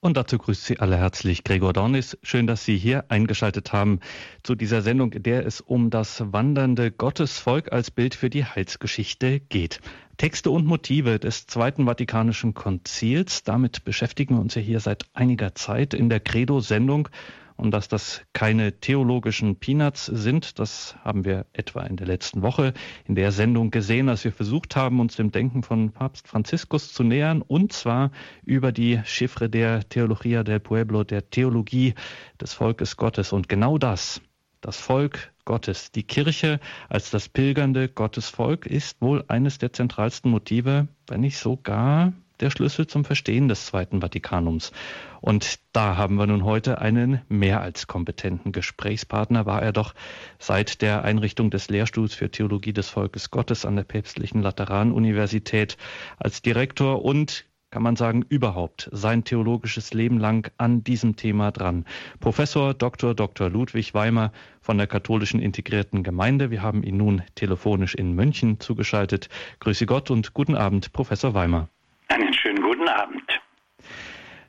Und dazu grüßt Sie alle herzlich Gregor Dornis. Schön, dass Sie hier eingeschaltet haben zu dieser Sendung, in der es um das wandernde Gottesvolk als Bild für die Heilsgeschichte geht. Texte und Motive des Zweiten Vatikanischen Konzils, damit beschäftigen wir uns ja hier seit einiger Zeit in der Credo-Sendung und dass das keine theologischen Peanuts sind, das haben wir etwa in der letzten Woche in der Sendung gesehen, als wir versucht haben, uns dem Denken von Papst Franziskus zu nähern, und zwar über die Chiffre der Theologia del Pueblo, der Theologie des Volkes Gottes. Und genau das, das Volk Gottes, die Kirche als das pilgernde Gottesvolk, ist wohl eines der zentralsten Motive, wenn nicht sogar der Schlüssel zum Verstehen des Zweiten Vatikanums. Und da haben wir nun heute einen mehr als kompetenten Gesprächspartner, war er doch seit der Einrichtung des Lehrstuhls für Theologie des Volkes Gottes an der Päpstlichen Lateranuniversität als Direktor und kann man sagen, überhaupt sein theologisches Leben lang an diesem Thema dran. Professor Dr. Dr. Ludwig Weimer von der Katholischen Integrierten Gemeinde. Wir haben ihn nun telefonisch in München zugeschaltet. Grüße Gott und guten Abend, Professor Weimer. Guten Abend.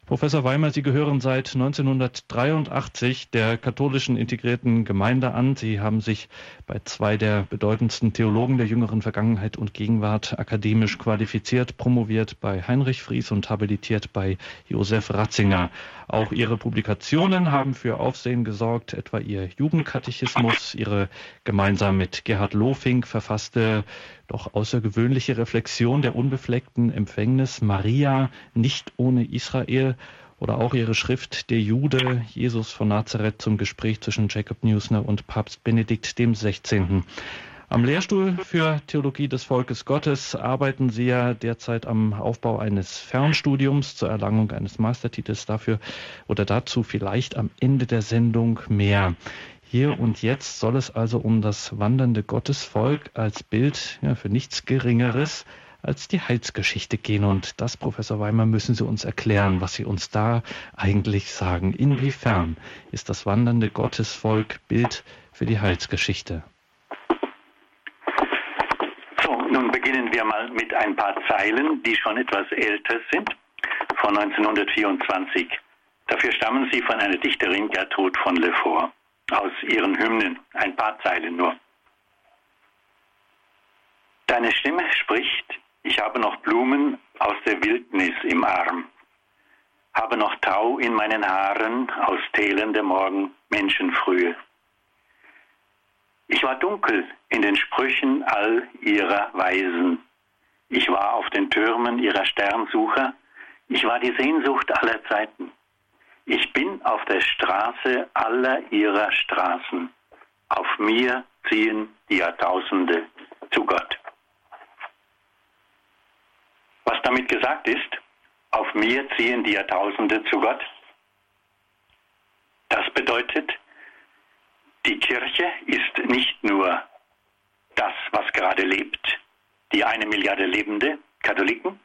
Professor Weimer, Sie gehören seit 1983 der katholischen integrierten Gemeinde an. Sie haben sich bei zwei der bedeutendsten Theologen der jüngeren Vergangenheit und Gegenwart akademisch qualifiziert, promoviert bei Heinrich Fries und habilitiert bei Josef Ratzinger. Auch Ihre Publikationen haben für Aufsehen gesorgt, etwa Ihr Jugendkatechismus, Ihre gemeinsam mit Gerhard Lofink verfasste doch außergewöhnliche Reflexion der unbefleckten Empfängnis Maria nicht ohne Israel oder auch ihre Schrift Der Jude, Jesus von Nazareth zum Gespräch zwischen Jacob Newsner und Papst Benedikt XVI. Am Lehrstuhl für Theologie des Volkes Gottes arbeiten Sie ja derzeit am Aufbau eines Fernstudiums zur Erlangung eines Meistertitels dafür oder dazu vielleicht am Ende der Sendung mehr. Hier und jetzt soll es also um das wandernde Gottesvolk als Bild ja, für nichts Geringeres als die Heilsgeschichte gehen. Und das, Professor Weimer, müssen Sie uns erklären, was Sie uns da eigentlich sagen. Inwiefern ist das wandernde Gottesvolk Bild für die Heilsgeschichte? So, nun beginnen wir mal mit ein paar Zeilen, die schon etwas älter sind, von 1924. Dafür stammen sie von einer Dichterin Gertrud von Lefort aus ihren Hymnen, ein paar Zeilen nur. Deine Stimme spricht, ich habe noch Blumen aus der Wildnis im Arm, habe noch Tau in meinen Haaren aus Tälern der Morgen Menschenfrühe. Ich war dunkel in den Sprüchen all ihrer Weisen. Ich war auf den Türmen ihrer Sternsucher. Ich war die Sehnsucht aller Zeiten. Ich bin auf der Straße aller ihrer Straßen. Auf mir ziehen die Jahrtausende zu Gott. Was damit gesagt ist, auf mir ziehen die Jahrtausende zu Gott, das bedeutet, die Kirche ist nicht nur das, was gerade lebt, die eine Milliarde lebende Katholiken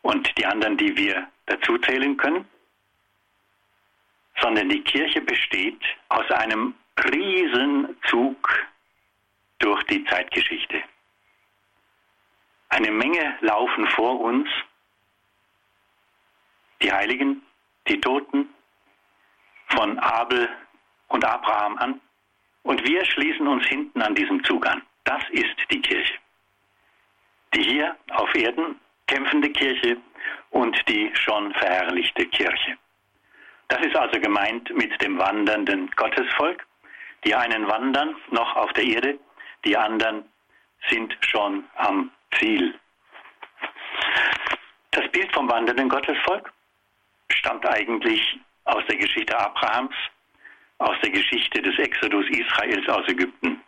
und die anderen, die wir dazu zählen können, sondern die Kirche besteht aus einem Riesenzug durch die Zeitgeschichte. Eine Menge laufen vor uns, die Heiligen, die Toten, von Abel und Abraham an, und wir schließen uns hinten an diesem Zug an. Das ist die Kirche. Die hier auf Erden kämpfende Kirche und die schon verherrlichte Kirche. Das ist also gemeint mit dem wandernden Gottesvolk. Die einen wandern noch auf der Erde, die anderen sind schon am Ziel. Das Bild vom wandernden Gottesvolk stammt eigentlich aus der Geschichte Abrahams, aus der Geschichte des Exodus Israels aus Ägypten.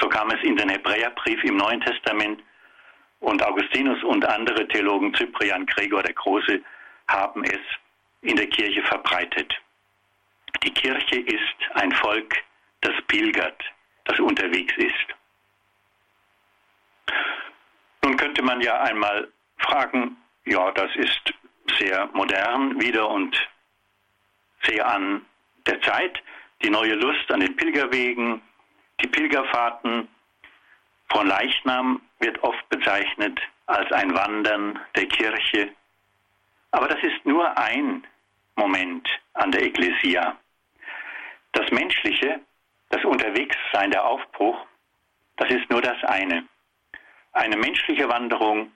So kam es in den Hebräerbrief im Neuen Testament und Augustinus und andere Theologen, Cyprian, Gregor der Große, haben es in der Kirche verbreitet. Die Kirche ist ein Volk, das pilgert, das unterwegs ist. Nun könnte man ja einmal fragen, ja, das ist sehr modern wieder und sehr an der Zeit, die neue Lust an den Pilgerwegen, die Pilgerfahrten. Von Leichnam wird oft bezeichnet als ein Wandern der Kirche. Aber das ist nur ein Moment an der Ekklesia. Das Menschliche, das Unterwegssein, der Aufbruch, das ist nur das eine. Eine menschliche Wanderung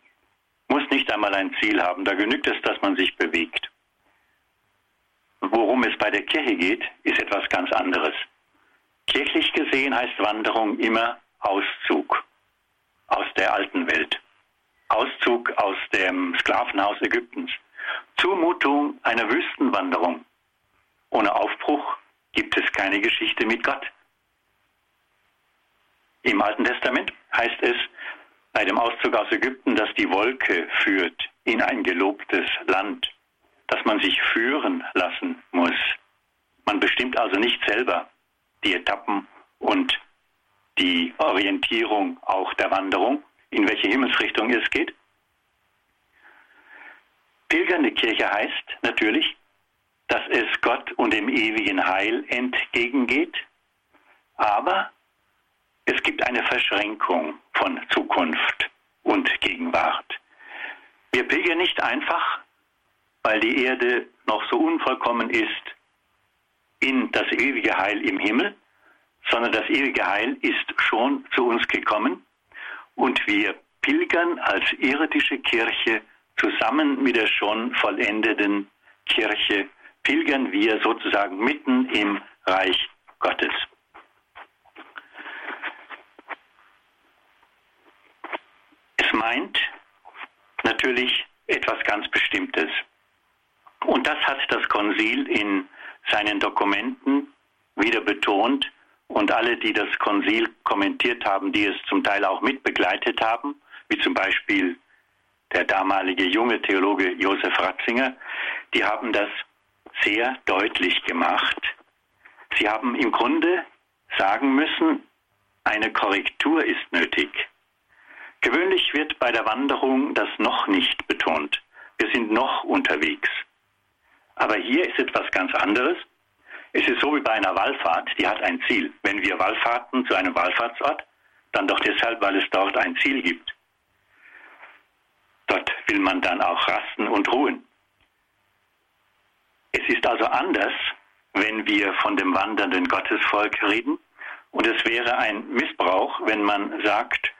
muss nicht einmal ein Ziel haben, da genügt es, dass man sich bewegt. Worum es bei der Kirche geht, ist etwas ganz anderes. Kirchlich gesehen heißt Wanderung immer Auszug aus der alten Welt. Auszug aus dem Sklavenhaus Ägyptens. Zumutung einer Wüstenwanderung. Ohne Aufbruch gibt es keine Geschichte mit Gott. Im Alten Testament heißt es bei dem Auszug aus Ägypten, dass die Wolke führt in ein gelobtes Land, dass man sich führen lassen muss. Man bestimmt also nicht selber die Etappen und die Orientierung auch der Wanderung, in welche Himmelsrichtung es geht. Pilgernde Kirche heißt natürlich, dass es Gott und dem ewigen Heil entgegengeht, aber es gibt eine Verschränkung von Zukunft und Gegenwart. Wir pilgern nicht einfach, weil die Erde noch so unvollkommen ist, in das ewige Heil im Himmel, sondern das ewige Heil ist schon zu uns gekommen und wir pilgern als irdische Kirche zusammen mit der schon vollendeten Kirche, pilgern wir sozusagen mitten im Reich Gottes. Es meint natürlich etwas ganz Bestimmtes. Und das hat das Konzil in seinen Dokumenten wieder betont, und alle, die das Konzil kommentiert haben, die es zum Teil auch mitbegleitet haben, wie zum Beispiel der damalige junge Theologe Josef Ratzinger, die haben das sehr deutlich gemacht. Sie haben im Grunde sagen müssen, eine Korrektur ist nötig. Gewöhnlich wird bei der Wanderung das noch nicht betont. Wir sind noch unterwegs. Aber hier ist etwas ganz anderes. Es ist so wie bei einer Wallfahrt, die hat ein Ziel. Wenn wir Wallfahrten zu einem Wallfahrtsort, dann doch deshalb, weil es dort ein Ziel gibt. Dort will man dann auch rasten und ruhen. Es ist also anders, wenn wir von dem wandernden Gottesvolk reden. Und es wäre ein Missbrauch, wenn man sagt,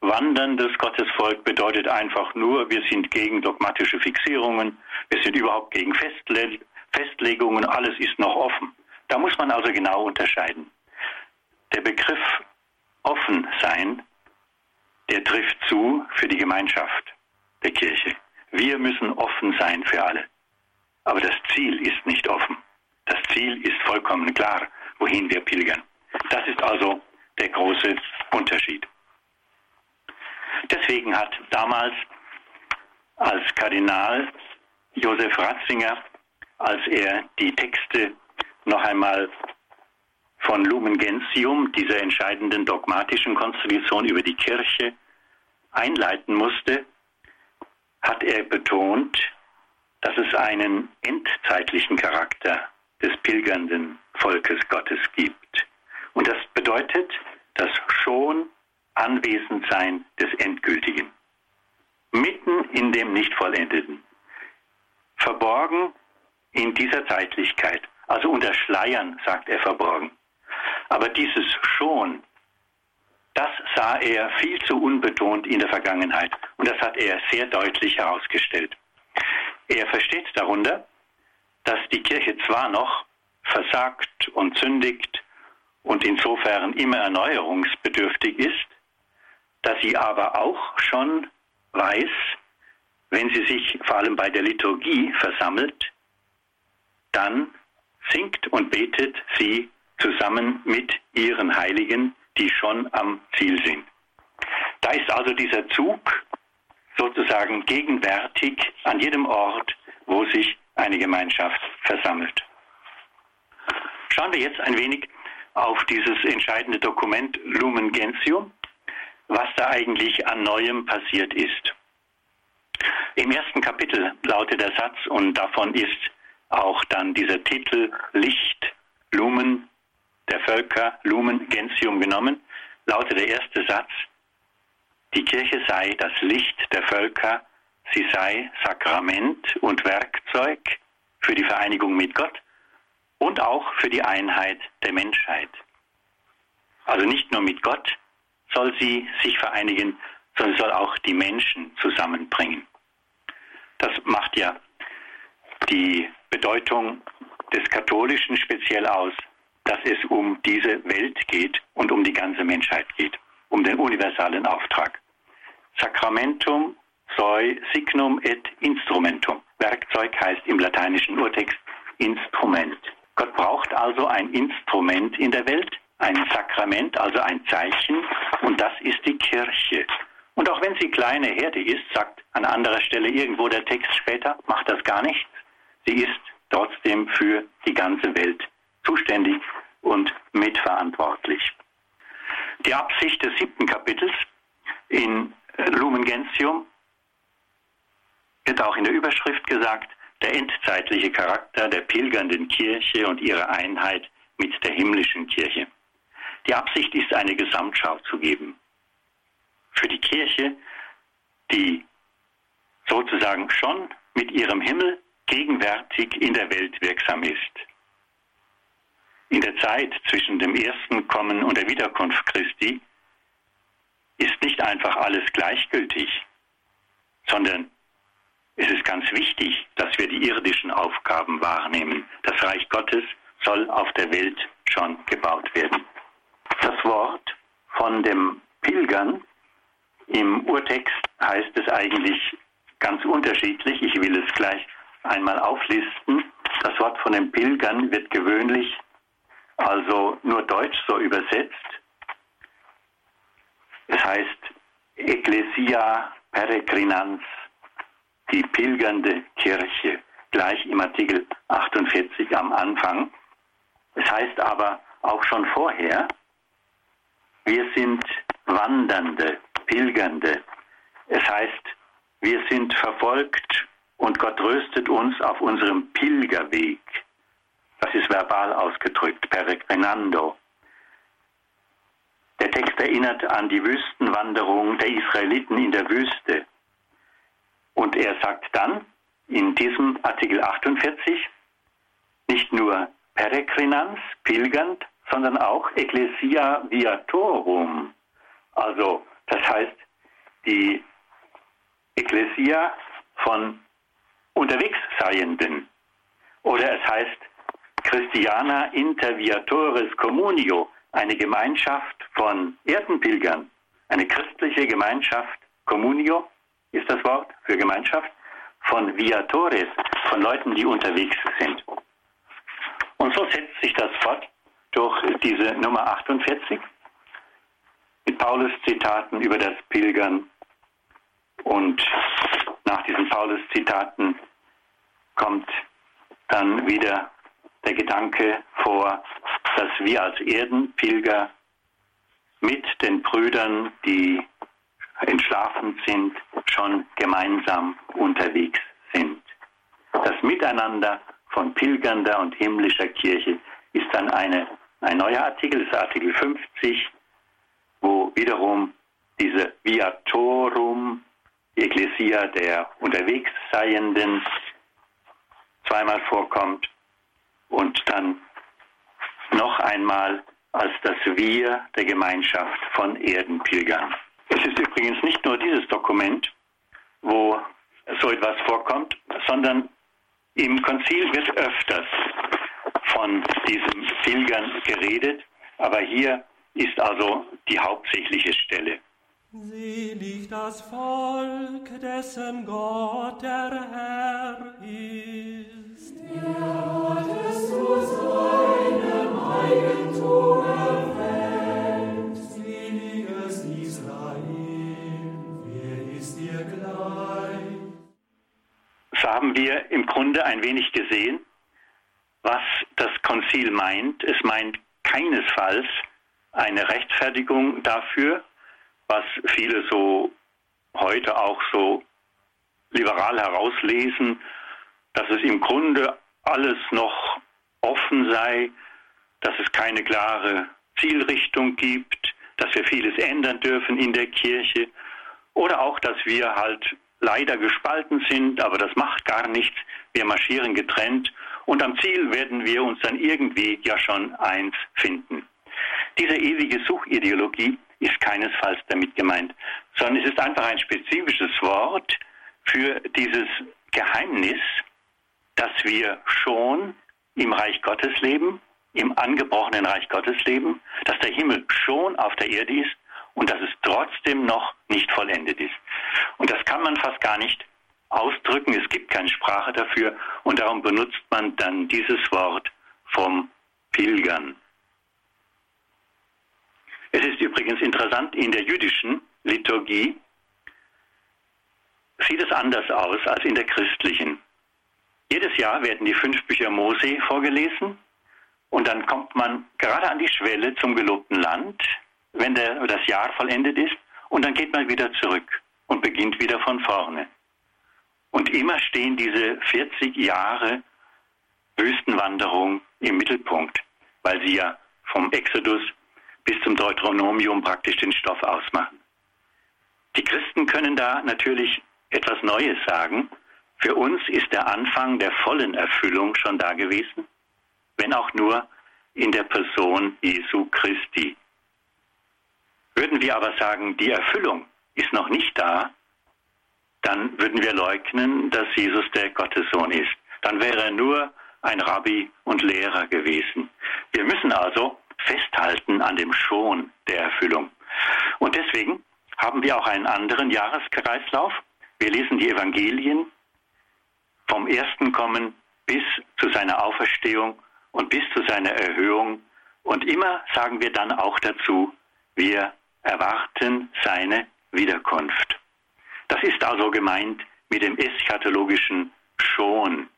wanderndes Gottesvolk bedeutet einfach nur, wir sind gegen dogmatische Fixierungen, wir sind überhaupt gegen Festle Festlegungen, alles ist noch offen. Da muss man also genau unterscheiden. Der Begriff offen sein, der trifft zu für die Gemeinschaft der Kirche. Wir müssen offen sein für alle. Aber das Ziel ist nicht offen. Das Ziel ist vollkommen klar, wohin wir pilgern. Das ist also der große Unterschied. Deswegen hat damals als Kardinal Josef Ratzinger als er die Texte noch einmal von Lumen Gentium, dieser entscheidenden dogmatischen Konstitution über die Kirche, einleiten musste, hat er betont, dass es einen endzeitlichen Charakter des pilgernden Volkes Gottes gibt. Und das bedeutet das schon Anwesendsein des Endgültigen. Mitten in dem Nicht-Vollendeten. Verborgen in dieser Zeitlichkeit. Also unter Schleiern, sagt er verborgen. Aber dieses schon, das sah er viel zu unbetont in der Vergangenheit. Und das hat er sehr deutlich herausgestellt. Er versteht darunter, dass die Kirche zwar noch versagt und sündigt und insofern immer erneuerungsbedürftig ist, dass sie aber auch schon weiß, wenn sie sich vor allem bei der Liturgie versammelt, dann singt und betet sie zusammen mit ihren Heiligen, die schon am Ziel sind. Da ist also dieser Zug sozusagen gegenwärtig an jedem Ort, wo sich eine Gemeinschaft versammelt. Schauen wir jetzt ein wenig auf dieses entscheidende Dokument Lumen Gentium, was da eigentlich an Neuem passiert ist. Im ersten Kapitel lautet der Satz, und davon ist auch dann dieser Titel Licht, Lumen der Völker, Lumen Gentium genommen, lautet der erste Satz, die Kirche sei das Licht der Völker, sie sei Sakrament und Werkzeug für die Vereinigung mit Gott und auch für die Einheit der Menschheit. Also nicht nur mit Gott soll sie sich vereinigen, sondern soll auch die Menschen zusammenbringen. Das macht ja die Bedeutung des Katholischen speziell aus, dass es um diese Welt geht und um die ganze Menschheit geht, um den universalen Auftrag. Sacramentum soi signum et instrumentum. Werkzeug heißt im lateinischen Urtext Instrument. Gott braucht also ein Instrument in der Welt, ein Sakrament, also ein Zeichen, und das ist die Kirche. Und auch wenn sie kleine Herde ist, sagt an anderer Stelle irgendwo der Text später, macht das gar nichts. Sie ist trotzdem für die ganze Welt zuständig und mitverantwortlich. Die Absicht des siebten Kapitels in Lumen Gentium wird auch in der Überschrift gesagt, der endzeitliche Charakter der pilgernden Kirche und ihre Einheit mit der himmlischen Kirche. Die Absicht ist, eine Gesamtschau zu geben. Für die Kirche, die sozusagen schon mit ihrem Himmel gegenwärtig in der Welt wirksam ist. In der Zeit zwischen dem ersten Kommen und der Wiederkunft Christi ist nicht einfach alles gleichgültig, sondern es ist ganz wichtig, dass wir die irdischen Aufgaben wahrnehmen. Das Reich Gottes soll auf der Welt schon gebaut werden. Das Wort von dem Pilgern im Urtext heißt es eigentlich ganz unterschiedlich. Ich will es gleich einmal auflisten. Das Wort von den Pilgern wird gewöhnlich also nur Deutsch so übersetzt. Es heißt Ecclesia Peregrinans, die pilgernde Kirche, gleich im Artikel 48 am Anfang. Es heißt aber auch schon vorher, wir sind Wandernde, Pilgernde. Es heißt, wir sind verfolgt und Gott tröstet uns auf unserem Pilgerweg. Das ist verbal ausgedrückt, peregrinando. Der Text erinnert an die Wüstenwanderung der Israeliten in der Wüste. Und er sagt dann in diesem Artikel 48 nicht nur peregrinans, pilgernd, sondern auch ecclesia viatorum. Also, das heißt, die Ecclesia von unterwegs Seienden. Oder es heißt Christiana Interviatores Communio, eine Gemeinschaft von Erdenpilgern, eine christliche Gemeinschaft, Communio ist das Wort für Gemeinschaft, von Viatores, von Leuten, die unterwegs sind. Und so setzt sich das fort durch diese Nummer 48 mit Paulus Zitaten über das Pilgern und nach diesen Paulus-Zitaten kommt dann wieder der Gedanke vor, dass wir als Erdenpilger mit den Brüdern, die entschlafen sind, schon gemeinsam unterwegs sind. Das Miteinander von pilgernder und himmlischer Kirche ist dann eine, ein neuer Artikel, das ist Artikel 50, wo wiederum diese Viatorum die Ecclesia der Unterwegsseienden zweimal vorkommt und dann noch einmal als das Wir der Gemeinschaft von Erdenpilgern. Es ist übrigens nicht nur dieses Dokument, wo so etwas vorkommt, sondern im Konzil wird öfters von diesem Pilgern geredet, aber hier ist also die hauptsächliche Stelle. Selig das Volk, dessen Gott der Herr ist. Wenig gesehen, was das Konzil meint. Es meint keinesfalls eine Rechtfertigung dafür, was viele so heute auch so liberal herauslesen, dass es im Grunde alles noch offen sei, dass es keine klare Zielrichtung gibt, dass wir vieles ändern dürfen in der Kirche oder auch, dass wir halt leider gespalten sind, aber das macht gar nichts. Wir marschieren getrennt und am Ziel werden wir uns dann irgendwie ja schon eins finden. Diese ewige Suchideologie ist keinesfalls damit gemeint, sondern es ist einfach ein spezifisches Wort für dieses Geheimnis, dass wir schon im Reich Gottes leben, im angebrochenen Reich Gottes leben, dass der Himmel schon auf der Erde ist und dass es trotzdem noch nicht vollendet ist. Und das kann man fast gar nicht ausdrücken. Es gibt keine Sprache dafür und darum benutzt man dann dieses Wort vom Pilgern. Es ist übrigens interessant, in der jüdischen Liturgie sieht es anders aus als in der christlichen. Jedes Jahr werden die fünf Bücher Mose vorgelesen und dann kommt man gerade an die Schwelle zum gelobten Land, wenn der, das Jahr vollendet ist, und dann geht man wieder zurück und beginnt wieder von vorne. Und immer stehen diese 40 Jahre Wüstenwanderung im Mittelpunkt, weil sie ja vom Exodus bis zum Deuteronomium praktisch den Stoff ausmachen. Die Christen können da natürlich etwas Neues sagen. Für uns ist der Anfang der vollen Erfüllung schon da gewesen, wenn auch nur in der Person Jesu Christi. Würden wir aber sagen, die Erfüllung ist noch nicht da, dann würden wir leugnen, dass Jesus der Gottessohn ist. Dann wäre er nur ein Rabbi und Lehrer gewesen. Wir müssen also festhalten an dem Schon der Erfüllung. Und deswegen haben wir auch einen anderen Jahreskreislauf. Wir lesen die Evangelien vom ersten Kommen bis zu seiner Auferstehung und bis zu seiner Erhöhung. Und immer sagen wir dann auch dazu, wir erwarten seine Wiederkunft. Das ist also gemeint mit dem eschatologischen Schon.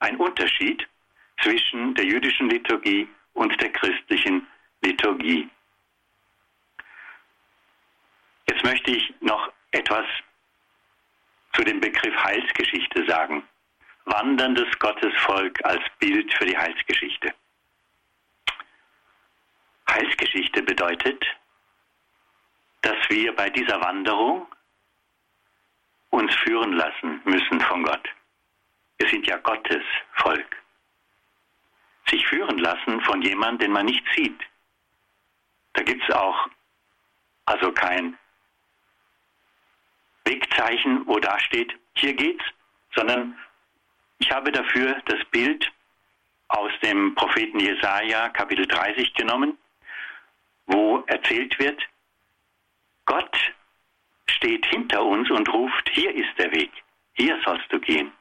Ein Unterschied zwischen der jüdischen Liturgie und der christlichen Liturgie. Jetzt möchte ich noch etwas zu dem Begriff Heilsgeschichte sagen. Wanderndes Gottesvolk als Bild für die Heilsgeschichte. Heilsgeschichte bedeutet, dass wir bei dieser Wanderung uns führen lassen müssen von Gott. Wir sind ja Gottes Volk. Sich führen lassen von jemandem, den man nicht sieht. Da gibt es auch also kein Wegzeichen, wo da steht, hier geht's, sondern ich habe dafür das Bild aus dem Propheten Jesaja, Kapitel 30 genommen, wo erzählt wird, Gott steht hinter uns und ruft, hier ist der Weg, hier sollst du gehen.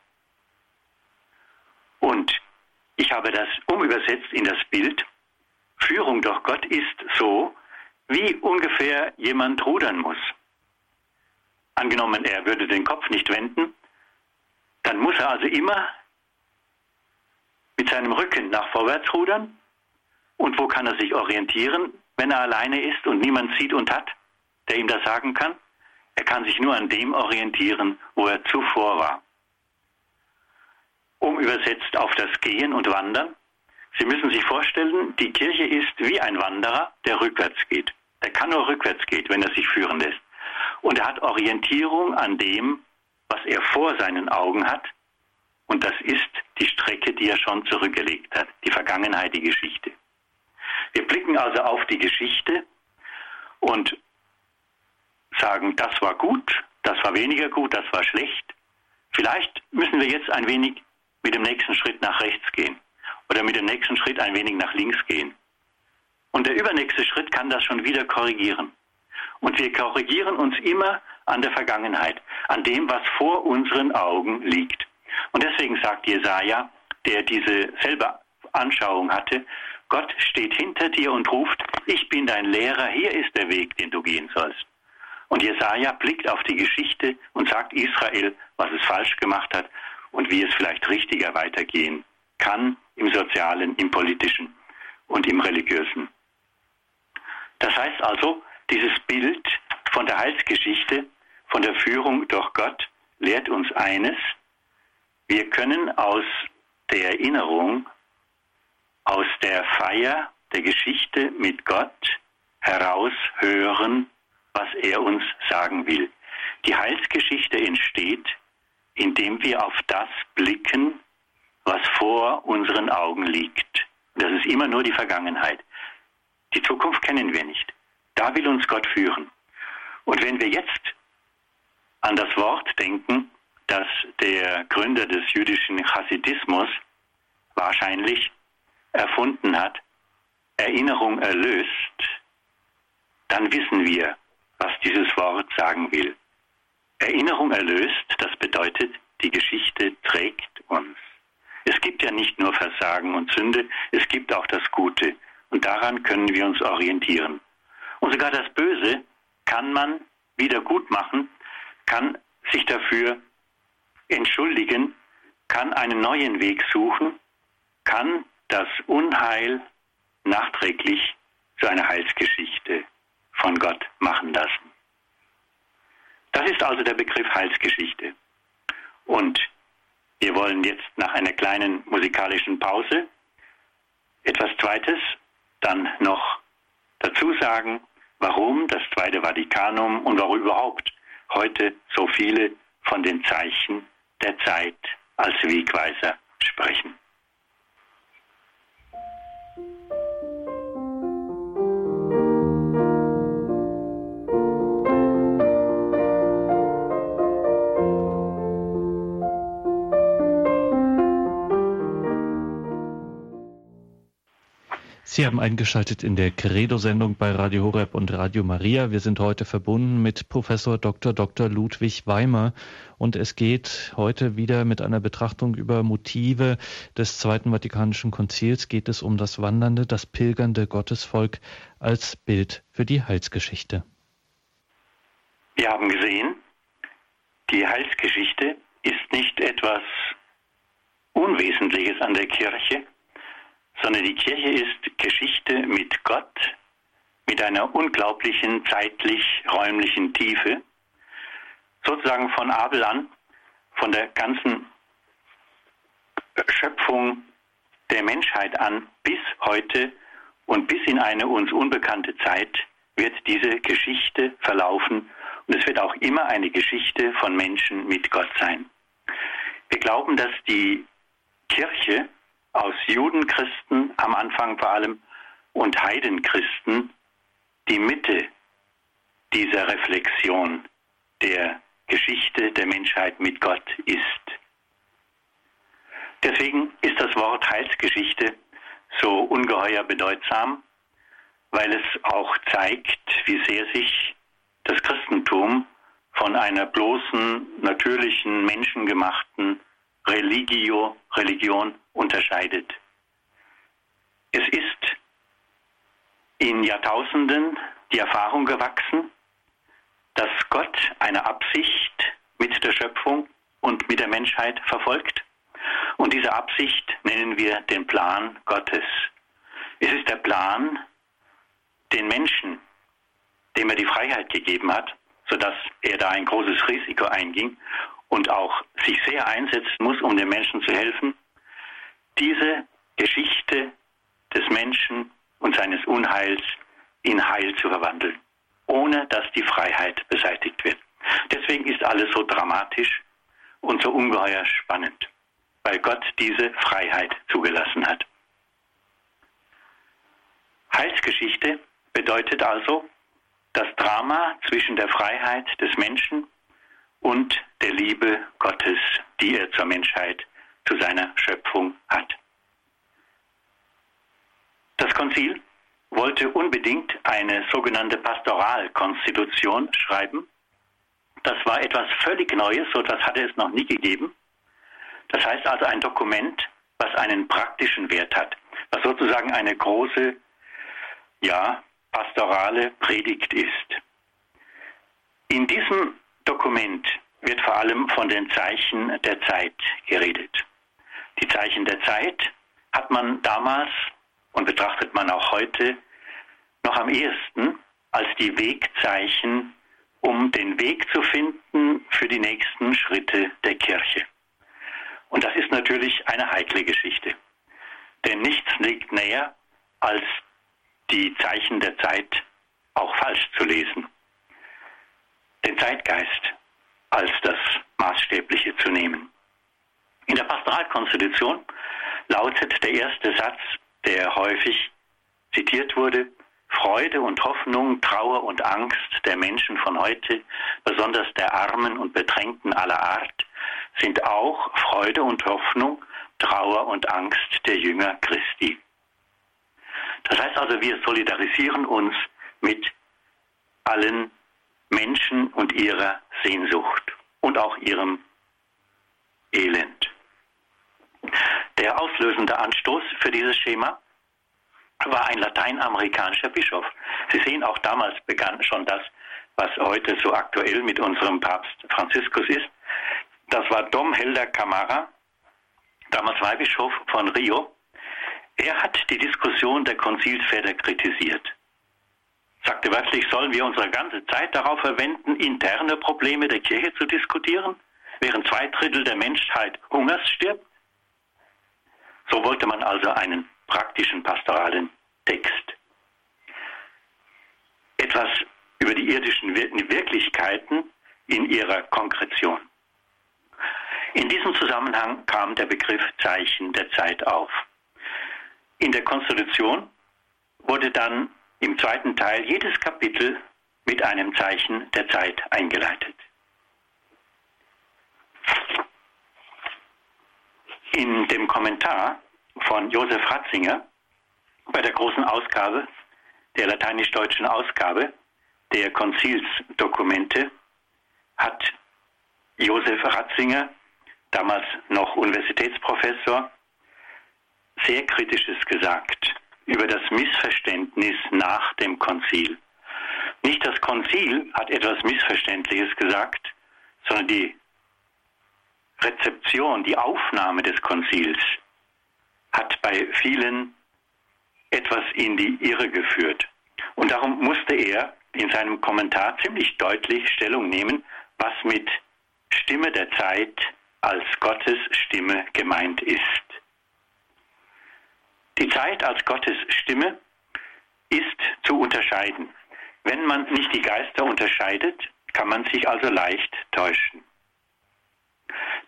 Und ich habe das umübersetzt in das Bild, Führung durch Gott ist so, wie ungefähr jemand rudern muss. Angenommen, er würde den Kopf nicht wenden, dann muss er also immer mit seinem Rücken nach vorwärts rudern. Und wo kann er sich orientieren, wenn er alleine ist und niemand sieht und hat, der ihm das sagen kann? Er kann sich nur an dem orientieren, wo er zuvor war. Um übersetzt auf das Gehen und Wandern. Sie müssen sich vorstellen, die Kirche ist wie ein Wanderer, der rückwärts geht. Er kann nur rückwärts gehen, wenn er sich führen lässt. Und er hat Orientierung an dem, was er vor seinen Augen hat. Und das ist die Strecke, die er schon zurückgelegt hat, die Vergangenheit, die Geschichte. Wir blicken also auf die Geschichte und sagen, das war gut, das war weniger gut, das war schlecht. Vielleicht müssen wir jetzt ein wenig mit dem nächsten Schritt nach rechts gehen oder mit dem nächsten Schritt ein wenig nach links gehen. Und der übernächste Schritt kann das schon wieder korrigieren. Und wir korrigieren uns immer an der Vergangenheit, an dem, was vor unseren Augen liegt. Und deswegen sagt Jesaja, der diese selbe Anschauung hatte, Gott steht hinter dir und ruft, ich bin dein Lehrer, hier ist der Weg, den du gehen sollst. Und Jesaja blickt auf die Geschichte und sagt Israel, was es falsch gemacht hat und wie es vielleicht richtiger weitergehen kann im sozialen, im politischen und im religiösen. Das heißt also, dieses Bild von der Heilsgeschichte, von der Führung durch Gott, lehrt uns eines, wir können aus der Erinnerung, aus der Feier der Geschichte mit Gott heraus hören, was er uns sagen will. Die Heilsgeschichte entsteht, indem wir auf das blicken, was vor unseren Augen liegt. Das ist immer nur die Vergangenheit. Die Zukunft kennen wir nicht. Da will uns Gott führen. Und wenn wir jetzt an das Wort denken, das der Gründer des jüdischen Hasidismus wahrscheinlich erfunden hat, Erinnerung erlöst, dann wissen wir, was dieses Wort sagen will. Erinnerung erlöst, das bedeutet, die Geschichte trägt uns. Es gibt ja nicht nur Versagen und Sünde, es gibt auch das Gute. Und daran können wir uns orientieren. Und sogar das Böse kann man wieder gut machen, kann sich dafür entschuldigen, kann einen neuen Weg suchen, kann das Unheil nachträglich zu einer Heilsgeschichte von Gott machen lassen. Das ist also der Begriff Heilsgeschichte. Und wir wollen jetzt nach einer kleinen musikalischen Pause etwas Zweites dann noch dazu sagen, warum das Zweite Vatikanum und warum überhaupt heute so viele von den Zeichen der Zeit als Wegweiser sprechen. Sie haben eingeschaltet in der Credo-Sendung bei Radio Horeb und Radio Maria. Wir sind heute verbunden mit Professor Dr. Dr. Ludwig Weimer und es geht heute wieder mit einer Betrachtung über Motive des Zweiten Vatikanischen Konzils. Geht es um das wandernde, das pilgernde Gottesvolk als Bild für die Heilsgeschichte. Wir haben gesehen, die Heilsgeschichte ist nicht etwas Unwesentliches an der Kirche, sondern die Kirche ist Geschichte mit Gott, mit einer unglaublichen zeitlich-räumlichen Tiefe, sozusagen von Abel an, von der ganzen Schöpfung der Menschheit an bis heute und bis in eine uns unbekannte Zeit wird diese Geschichte verlaufen und es wird auch immer eine Geschichte von Menschen mit Gott sein. Wir glauben, dass die Kirche aus Judenchristen am Anfang vor allem und Heidenchristen die Mitte dieser Reflexion der Geschichte der Menschheit mit Gott ist. Deswegen ist das Wort Heilsgeschichte so ungeheuer bedeutsam, weil es auch zeigt, wie sehr sich das Christentum von einer bloßen, natürlichen, menschengemachten Religio, Religion unterscheidet. Es ist in Jahrtausenden die Erfahrung gewachsen, dass Gott eine Absicht mit der Schöpfung und mit der Menschheit verfolgt. Und diese Absicht nennen wir den Plan Gottes. Es ist der Plan, den Menschen, dem er die Freiheit gegeben hat, sodass er da ein großes Risiko einging und auch sich sehr einsetzen muss, um den Menschen zu helfen, diese Geschichte des Menschen und seines Unheils in Heil zu verwandeln, ohne dass die Freiheit beseitigt wird. Deswegen ist alles so dramatisch und so ungeheuer spannend, weil Gott diese Freiheit zugelassen hat. Heilsgeschichte bedeutet also das Drama zwischen der Freiheit des Menschen und der Liebe Gottes, die er zur Menschheit, zu seiner Schöpfung hat. Das Konzil wollte unbedingt eine sogenannte Pastoralkonstitution schreiben. Das war etwas völlig Neues, so etwas hatte es noch nie gegeben. Das heißt also ein Dokument, was einen praktischen Wert hat, was sozusagen eine große, ja, pastorale Predigt ist. In diesem Dokument wird vor allem von den Zeichen der Zeit geredet. Die Zeichen der Zeit hat man damals und betrachtet man auch heute noch am ehesten als die Wegzeichen, um den Weg zu finden für die nächsten Schritte der Kirche. Und das ist natürlich eine heikle Geschichte. Denn nichts liegt näher, als die Zeichen der Zeit auch falsch zu lesen den Zeitgeist, als das Maßstäbliche zu nehmen. In der Pastoralkonstitution lautet der erste Satz, der häufig zitiert wurde, Freude und Hoffnung, Trauer und Angst der Menschen von heute, besonders der Armen und Bedrängten aller Art, sind auch Freude und Hoffnung, Trauer und Angst der Jünger Christi. Das heißt also, wir solidarisieren uns mit allen Menschen und ihrer Sehnsucht und auch ihrem Elend. Der auslösende Anstoß für dieses Schema war ein lateinamerikanischer Bischof. Sie sehen, auch damals begann schon das, was heute so aktuell mit unserem Papst Franziskus ist. Das war Dom Helder Camara, damals Weihbischof von Rio. Er hat die Diskussion der Konzilsväter kritisiert. Sagte wörtlich, sollen wir unsere ganze Zeit darauf verwenden, interne Probleme der Kirche zu diskutieren, während zwei Drittel der Menschheit Hungers stirbt? So wollte man also einen praktischen pastoralen Text. Etwas über die irdischen Wirklichkeiten in ihrer Konkretion. In diesem Zusammenhang kam der Begriff Zeichen der Zeit auf. In der Konstitution wurde dann im zweiten Teil jedes Kapitel mit einem Zeichen der Zeit eingeleitet. In dem Kommentar von Josef Ratzinger bei der großen Ausgabe, der lateinisch-deutschen Ausgabe der Konzilsdokumente, hat Josef Ratzinger, damals noch Universitätsprofessor, sehr Kritisches gesagt über das Missverständnis nach dem Konzil. Nicht das Konzil hat etwas Missverständliches gesagt, sondern die Rezeption, die Aufnahme des Konzils hat bei vielen etwas in die Irre geführt. Und darum musste er in seinem Kommentar ziemlich deutlich Stellung nehmen, was mit Stimme der Zeit als Gottes Stimme gemeint ist. Die Zeit als Gottes Stimme ist zu unterscheiden. Wenn man nicht die Geister unterscheidet, kann man sich also leicht täuschen.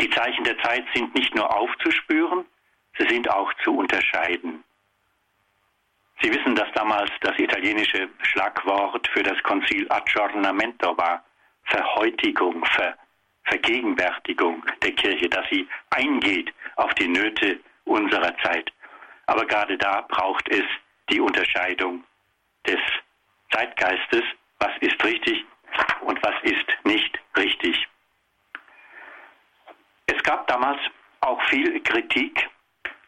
Die Zeichen der Zeit sind nicht nur aufzuspüren, sie sind auch zu unterscheiden. Sie wissen, dass damals das italienische Schlagwort für das Konzil Aggiornamento war, Verhäutigung, Ver Vergegenwärtigung der Kirche, dass sie eingeht auf die Nöte unserer Zeit. Aber gerade da braucht es die Unterscheidung des Zeitgeistes, was ist richtig und was ist nicht richtig. Es gab damals auch viel Kritik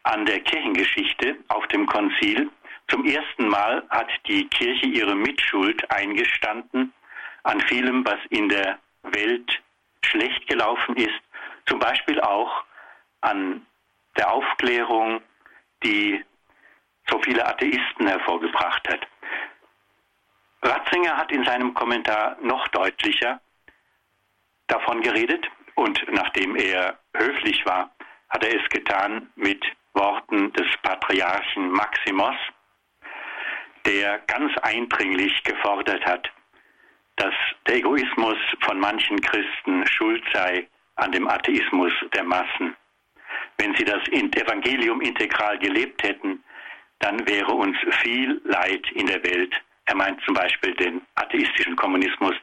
an der Kirchengeschichte auf dem Konzil. Zum ersten Mal hat die Kirche ihre Mitschuld eingestanden an vielem, was in der Welt schlecht gelaufen ist, zum Beispiel auch an der Aufklärung die so viele Atheisten hervorgebracht hat. Ratzinger hat in seinem Kommentar noch deutlicher davon geredet und nachdem er höflich war, hat er es getan mit Worten des Patriarchen Maximos, der ganz eindringlich gefordert hat, dass der Egoismus von manchen Christen schuld sei an dem Atheismus der Massen wenn sie das Evangelium integral gelebt hätten, dann wäre uns viel Leid in der Welt, er meint zum Beispiel den atheistischen Kommunismus,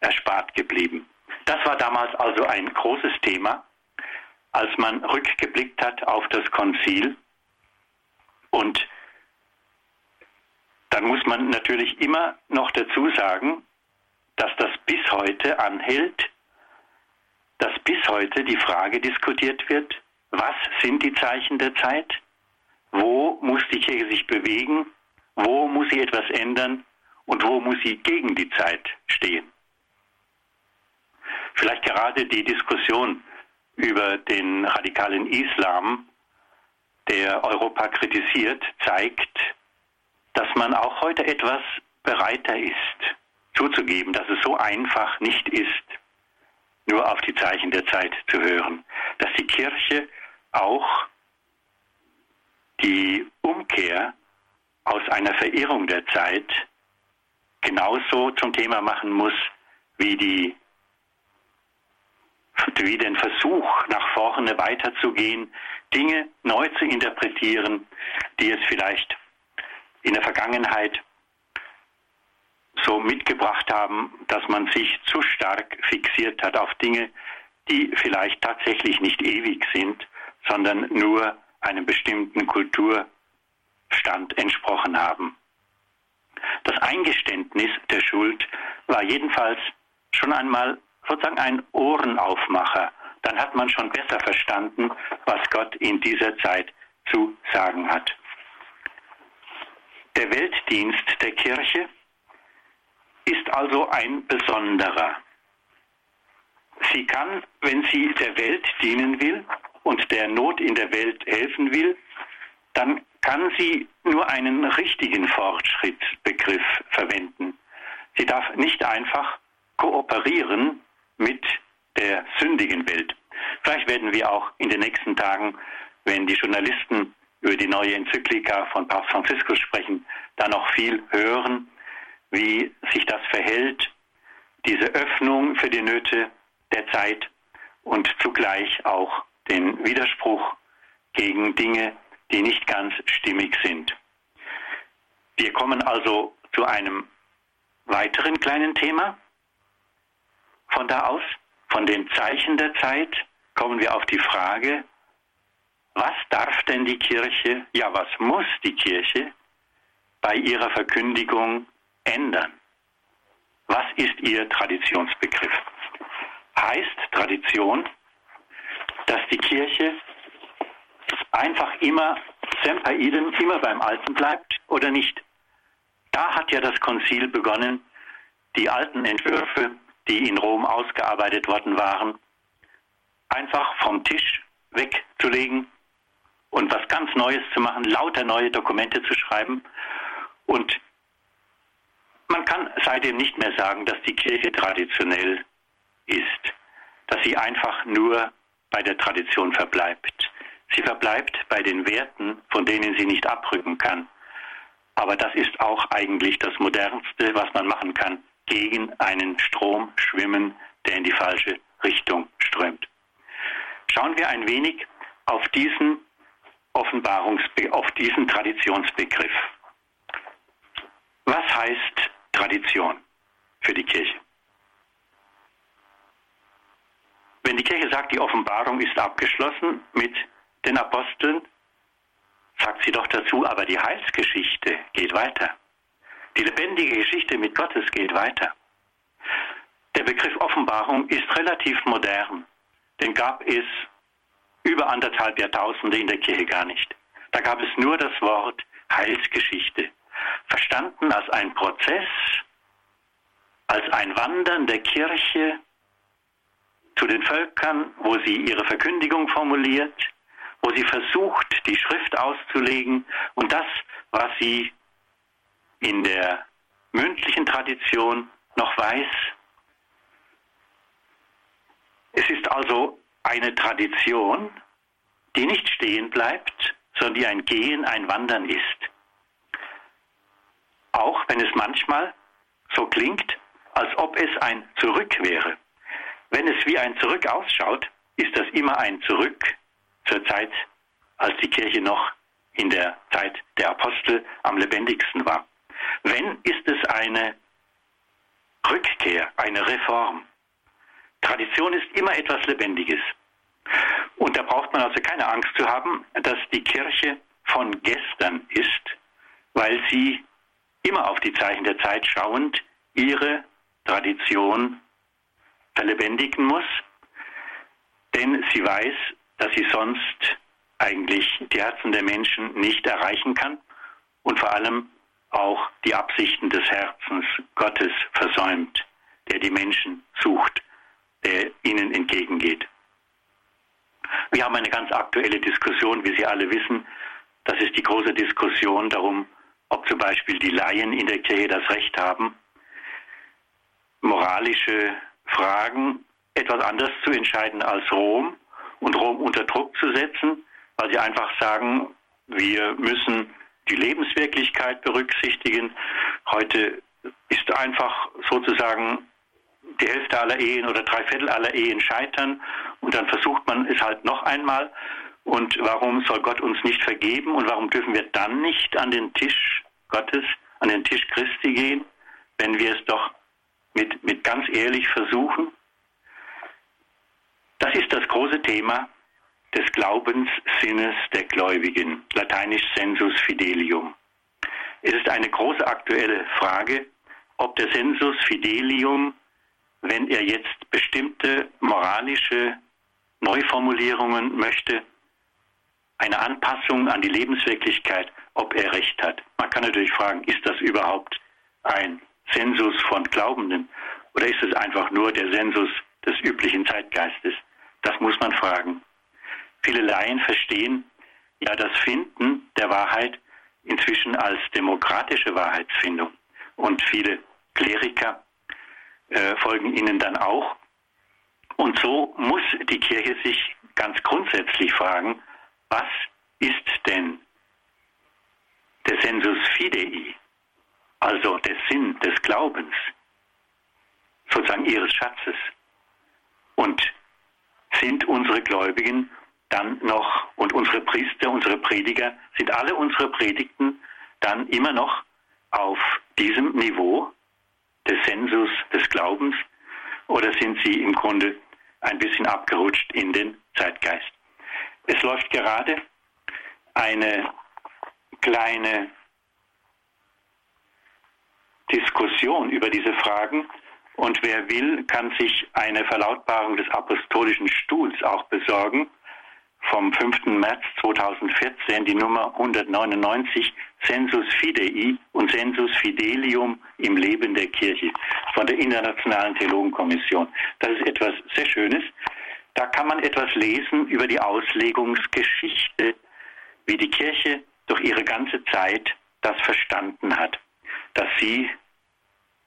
erspart geblieben. Das war damals also ein großes Thema, als man rückgeblickt hat auf das Konzil. Und dann muss man natürlich immer noch dazu sagen, dass das bis heute anhält dass bis heute die Frage diskutiert wird, was sind die Zeichen der Zeit? Wo muss die Kirche sich bewegen? Wo muss sie etwas ändern? Und wo muss sie gegen die Zeit stehen? Vielleicht gerade die Diskussion über den radikalen Islam, der Europa kritisiert, zeigt, dass man auch heute etwas bereiter ist, zuzugeben, dass es so einfach nicht ist, nur auf die Zeichen der Zeit zu hören, dass die Kirche auch die Umkehr aus einer Verirrung der Zeit genauso zum Thema machen muss wie die wie den Versuch, nach vorne weiterzugehen, Dinge neu zu interpretieren, die es vielleicht in der Vergangenheit so mitgebracht haben, dass man sich zu stark fixiert hat auf Dinge, die vielleicht tatsächlich nicht ewig sind, sondern nur einem bestimmten Kulturstand entsprochen haben. Das Eingeständnis der Schuld war jedenfalls schon einmal sozusagen ein Ohrenaufmacher. Dann hat man schon besser verstanden, was Gott in dieser Zeit zu sagen hat. Der Weltdienst der Kirche ist also ein besonderer. Sie kann, wenn sie der Welt dienen will und der Not in der Welt helfen will, dann kann sie nur einen richtigen Fortschrittsbegriff verwenden. Sie darf nicht einfach kooperieren mit der sündigen Welt. Vielleicht werden wir auch in den nächsten Tagen, wenn die Journalisten über die neue Enzyklika von Papst Franziskus sprechen, da noch viel hören, wie sich das verhält, diese Öffnung für die Nöte der Zeit und zugleich auch den Widerspruch gegen Dinge, die nicht ganz stimmig sind. Wir kommen also zu einem weiteren kleinen Thema. Von da aus, von den Zeichen der Zeit, kommen wir auf die Frage, was darf denn die Kirche, ja was muss die Kirche bei ihrer Verkündigung ändern? Was ist ihr Traditionsbegriff? Heißt Tradition, dass die Kirche einfach immer semper idem, immer beim Alten bleibt oder nicht? Da hat ja das Konzil begonnen, die alten Entwürfe, die in Rom ausgearbeitet worden waren, einfach vom Tisch wegzulegen und was ganz Neues zu machen, lauter neue Dokumente zu schreiben. Und man kann seitdem nicht mehr sagen, dass die Kirche traditionell ist, dass sie einfach nur bei der Tradition verbleibt. Sie verbleibt bei den Werten, von denen sie nicht abrücken kann. Aber das ist auch eigentlich das Modernste, was man machen kann, gegen einen Strom schwimmen, der in die falsche Richtung strömt. Schauen wir ein wenig auf diesen Offenbarungsbe auf diesen Traditionsbegriff. Was heißt Tradition für die Kirche? Wenn die Kirche sagt, die Offenbarung ist abgeschlossen mit den Aposteln, sagt sie doch dazu, aber die Heilsgeschichte geht weiter. Die lebendige Geschichte mit Gottes geht weiter. Der Begriff Offenbarung ist relativ modern. Den gab es über anderthalb Jahrtausende in der Kirche gar nicht. Da gab es nur das Wort Heilsgeschichte, verstanden als ein Prozess, als ein Wandern der Kirche zu den Völkern, wo sie ihre Verkündigung formuliert, wo sie versucht, die Schrift auszulegen und das, was sie in der mündlichen Tradition noch weiß. Es ist also eine Tradition, die nicht stehen bleibt, sondern die ein Gehen, ein Wandern ist. Auch wenn es manchmal so klingt, als ob es ein Zurück wäre. Wenn es wie ein Zurück ausschaut, ist das immer ein Zurück zur Zeit, als die Kirche noch in der Zeit der Apostel am lebendigsten war. Wenn ist es eine Rückkehr, eine Reform. Tradition ist immer etwas Lebendiges. Und da braucht man also keine Angst zu haben, dass die Kirche von gestern ist, weil sie immer auf die Zeichen der Zeit schauend ihre Tradition verlebendigen muss, denn sie weiß, dass sie sonst eigentlich die Herzen der Menschen nicht erreichen kann und vor allem auch die Absichten des Herzens Gottes versäumt, der die Menschen sucht, der ihnen entgegengeht. Wir haben eine ganz aktuelle Diskussion, wie Sie alle wissen. Das ist die große Diskussion darum, ob zum Beispiel die Laien in der Kirche das Recht haben, moralische Fragen etwas anders zu entscheiden als Rom und Rom unter Druck zu setzen, weil sie einfach sagen, wir müssen die Lebenswirklichkeit berücksichtigen. Heute ist einfach sozusagen die Hälfte aller Ehen oder drei Viertel aller Ehen scheitern und dann versucht man es halt noch einmal. Und warum soll Gott uns nicht vergeben und warum dürfen wir dann nicht an den Tisch Gottes, an den Tisch Christi gehen, wenn wir es doch mit, mit ganz ehrlich versuchen? Das ist das große Thema des Glaubenssinnes der Gläubigen, lateinisch sensus fidelium. Es ist eine große aktuelle Frage, ob der sensus fidelium, wenn er jetzt bestimmte moralische Neuformulierungen möchte, eine Anpassung an die Lebenswirklichkeit, ob er recht hat. Man kann natürlich fragen, ist das überhaupt ein Sensus von Glaubenden oder ist es einfach nur der Sensus des üblichen Zeitgeistes? Das muss man fragen. Viele Laien verstehen ja das Finden der Wahrheit inzwischen als demokratische Wahrheitsfindung. Und viele Kleriker äh, folgen ihnen dann auch. Und so muss die Kirche sich ganz grundsätzlich fragen, was ist denn der Sensus Fidei, also der Sinn des Glaubens, sozusagen ihres Schatzes? Und sind unsere Gläubigen dann noch, und unsere Priester, unsere Prediger, sind alle unsere Predigten dann immer noch auf diesem Niveau des Sensus des Glaubens oder sind sie im Grunde ein bisschen abgerutscht in den Zeitgeist? Es läuft gerade eine kleine Diskussion über diese Fragen und wer will, kann sich eine Verlautbarung des Apostolischen Stuhls auch besorgen vom 5. März 2014, die Nummer 199, Sensus Fidei und Sensus Fidelium im Leben der Kirche von der Internationalen Theologenkommission. Das ist etwas sehr Schönes. Da kann man etwas lesen über die Auslegungsgeschichte, wie die Kirche durch ihre ganze Zeit das verstanden hat, dass sie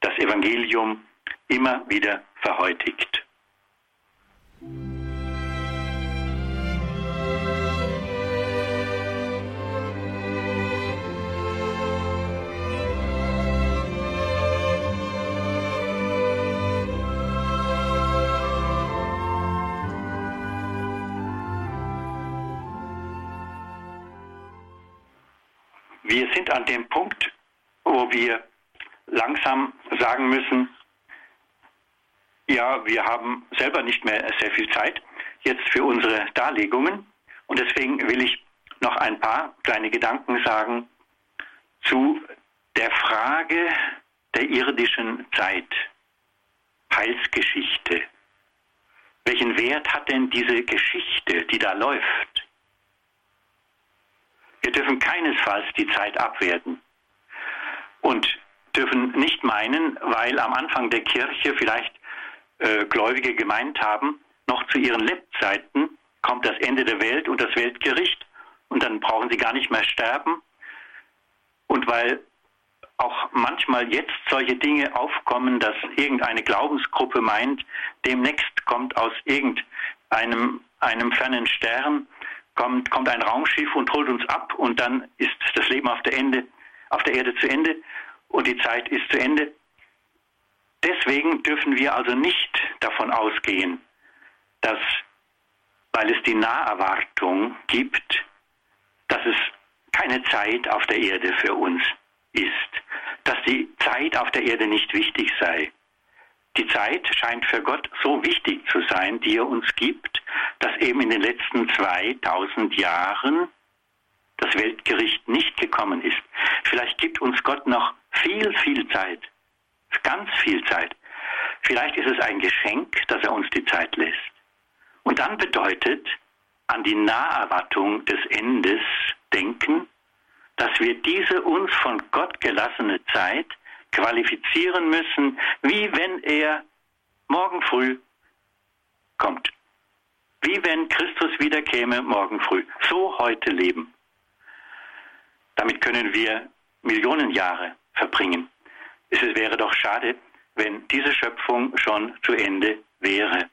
das Evangelium immer wieder verhäutigt. Wir sind an dem Punkt, wo wir langsam sagen müssen, ja, wir haben selber nicht mehr sehr viel Zeit jetzt für unsere Darlegungen und deswegen will ich noch ein paar kleine Gedanken sagen zu der Frage der irdischen Zeit, Heilsgeschichte. Welchen Wert hat denn diese Geschichte, die da läuft? Wir dürfen keinesfalls die Zeit abwerten und dürfen nicht meinen, weil am Anfang der Kirche vielleicht äh, Gläubige gemeint haben, noch zu ihren Lebzeiten kommt das Ende der Welt und das Weltgericht und dann brauchen sie gar nicht mehr sterben. Und weil auch manchmal jetzt solche Dinge aufkommen, dass irgendeine Glaubensgruppe meint, demnächst kommt aus irgendeinem einem fernen Stern kommt, kommt ein Raumschiff und holt uns ab und dann ist das Leben auf der, Ende, auf der Erde zu Ende und die Zeit ist zu Ende. Deswegen dürfen wir also nicht davon ausgehen, dass, weil es die Naherwartung gibt, dass es keine Zeit auf der Erde für uns ist, dass die Zeit auf der Erde nicht wichtig sei. Die Zeit scheint für Gott so wichtig zu sein, die er uns gibt, dass eben in den letzten 2000 Jahren das Weltgericht nicht gekommen ist. Vielleicht gibt uns Gott noch viel, viel Zeit, ganz viel Zeit. Vielleicht ist es ein Geschenk, dass er uns die Zeit lässt. Und dann bedeutet an die Naherwartung des Endes denken, dass wir diese uns von Gott gelassene Zeit qualifizieren müssen, wie wenn er morgen früh kommt. Wie wenn Christus wiederkäme morgen früh. So heute leben. Damit können wir Millionen Jahre verbringen. Es wäre doch schade, wenn diese Schöpfung schon zu Ende wäre.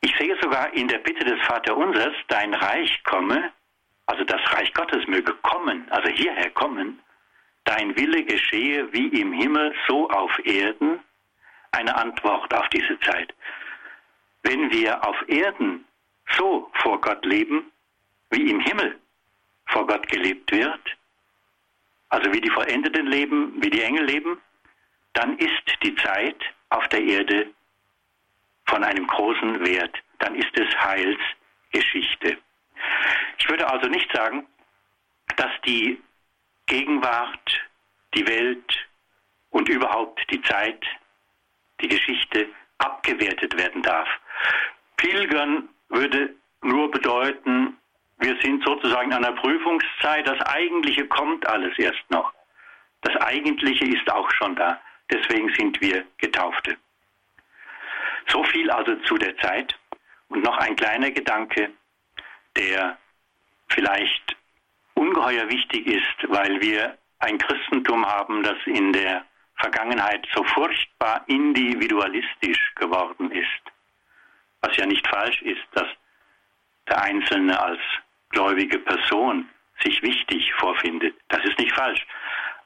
Ich sehe sogar in der Bitte des Vaterunsers, dein Reich komme, also das Reich Gottes möge kommen, also hierher kommen, dein Wille geschehe wie im Himmel, so auf Erden, eine Antwort auf diese Zeit. Wenn wir auf Erden so vor Gott leben, wie im Himmel vor Gott gelebt wird, also wie die Vollendeten leben, wie die Engel leben, dann ist die Zeit auf der Erde von einem großen Wert. Dann ist es Heilsgeschichte. Ich würde also nicht sagen, dass die Gegenwart, die Welt und überhaupt die Zeit, die Geschichte abgewertet werden darf. Pilgern würde nur bedeuten, wir sind sozusagen an der Prüfungszeit, das Eigentliche kommt alles erst noch. Das Eigentliche ist auch schon da. Deswegen sind wir Getaufte. So viel also zu der Zeit. Und noch ein kleiner Gedanke, der vielleicht ungeheuer wichtig ist, weil wir ein Christentum haben, das in der Vergangenheit so furchtbar individualistisch geworden ist. Was ja nicht falsch ist, dass der Einzelne als gläubige Person sich wichtig vorfindet. Das ist nicht falsch.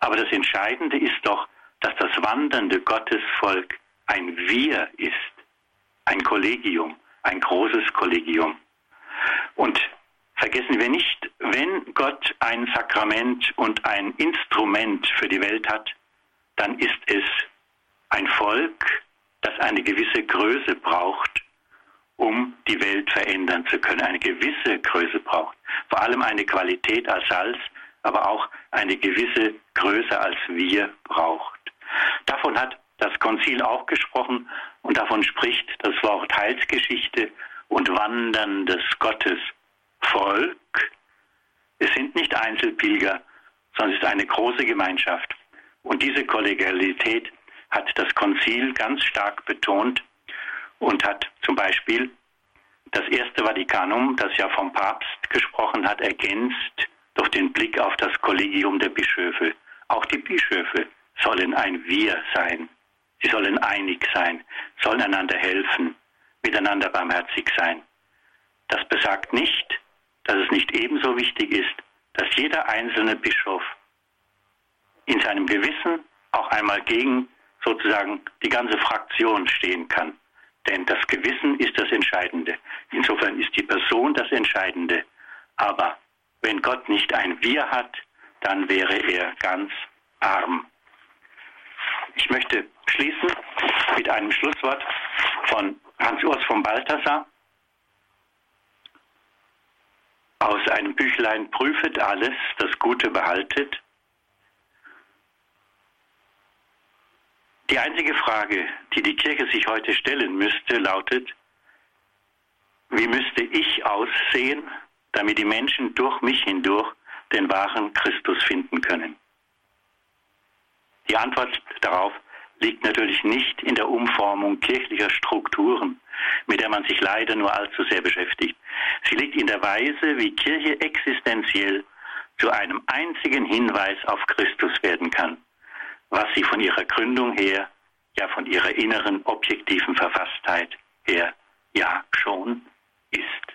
Aber das Entscheidende ist doch, dass das wandernde Gottesvolk ein Wir ist, ein Kollegium, ein großes Kollegium. Und vergessen wir nicht, wenn Gott ein Sakrament und ein Instrument für die Welt hat, dann ist es ein Volk, das eine gewisse Größe braucht, um die Welt verändern zu können. Eine gewisse Größe braucht. Vor allem eine Qualität als Salz, aber auch eine gewisse Größe als wir braucht. Davon hat das Konzil auch gesprochen und davon spricht das Wort Heilsgeschichte und wanderndes Gottes Volk. Es sind nicht Einzelpilger, sondern es ist eine große Gemeinschaft. Und diese Kollegialität hat das Konzil ganz stark betont und hat zum Beispiel das erste Vatikanum, das ja vom Papst gesprochen hat, ergänzt durch den Blick auf das Kollegium der Bischöfe. Auch die Bischöfe sollen ein Wir sein. Sie sollen einig sein, sollen einander helfen, miteinander barmherzig sein. Das besagt nicht, dass es nicht ebenso wichtig ist, dass jeder einzelne Bischof in seinem Gewissen auch einmal gegen sozusagen die ganze Fraktion stehen kann. Denn das Gewissen ist das Entscheidende. Insofern ist die Person das Entscheidende. Aber wenn Gott nicht ein Wir hat, dann wäre er ganz arm. Ich möchte schließen mit einem Schlusswort von Hans-Urs von Balthasar aus einem Büchlein Prüfet alles, das Gute behaltet. Die einzige Frage, die die Kirche sich heute stellen müsste, lautet, wie müsste ich aussehen, damit die Menschen durch mich hindurch den wahren Christus finden können? Die Antwort darauf liegt natürlich nicht in der Umformung kirchlicher Strukturen, mit der man sich leider nur allzu sehr beschäftigt. Sie liegt in der Weise, wie Kirche existenziell zu einem einzigen Hinweis auf Christus werden kann, was sie von ihrer Gründung her, ja von ihrer inneren objektiven Verfasstheit her, ja schon ist.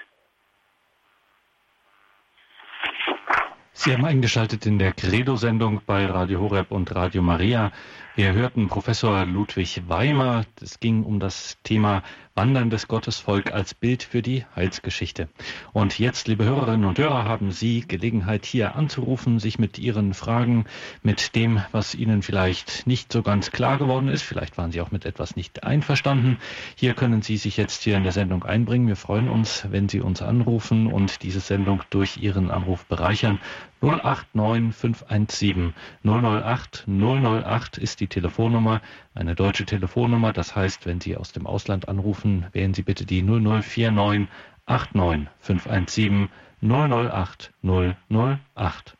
Sie haben eingeschaltet in der Credo-Sendung bei Radio Horeb und Radio Maria. Wir hörten Professor Ludwig Weimer. Es ging um das Thema Wanderndes Gottesvolk als Bild für die Heilsgeschichte. Und jetzt, liebe Hörerinnen und Hörer, haben Sie Gelegenheit, hier anzurufen, sich mit Ihren Fragen, mit dem, was Ihnen vielleicht nicht so ganz klar geworden ist. Vielleicht waren Sie auch mit etwas nicht einverstanden. Hier können Sie sich jetzt hier in der Sendung einbringen. Wir freuen uns, wenn Sie uns anrufen und diese Sendung durch Ihren Anruf bereichern. 089517 008 008 ist die Telefonnummer, eine deutsche Telefonnummer. Das heißt, wenn Sie aus dem Ausland anrufen, wählen Sie bitte die 0049 89 517 008 008.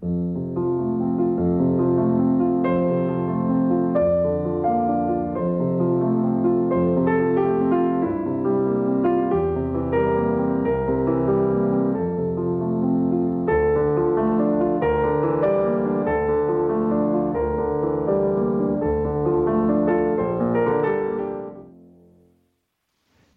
thank you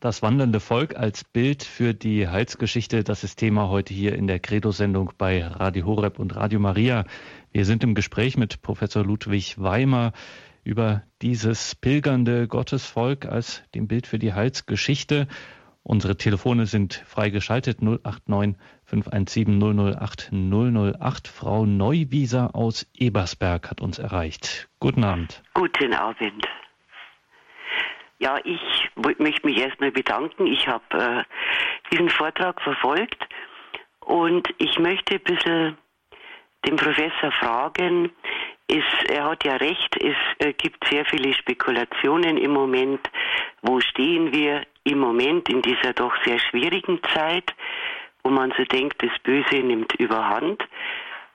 Das wandernde Volk als Bild für die Heilsgeschichte, das ist Thema heute hier in der Credo-Sendung bei Radio Horeb und Radio Maria. Wir sind im Gespräch mit Professor Ludwig Weimer über dieses pilgernde Gottesvolk als dem Bild für die Heilsgeschichte. Unsere Telefone sind freigeschaltet 089 517 008 008. Frau Neuwieser aus Ebersberg hat uns erreicht. Guten Abend. Guten Abend. Ja, ich möchte mich erstmal bedanken. Ich habe äh, diesen Vortrag verfolgt und ich möchte ein bisschen den Professor fragen. Es, er hat ja recht, es äh, gibt sehr viele Spekulationen im Moment. Wo stehen wir im Moment in dieser doch sehr schwierigen Zeit, wo man so denkt, das Böse nimmt überhand?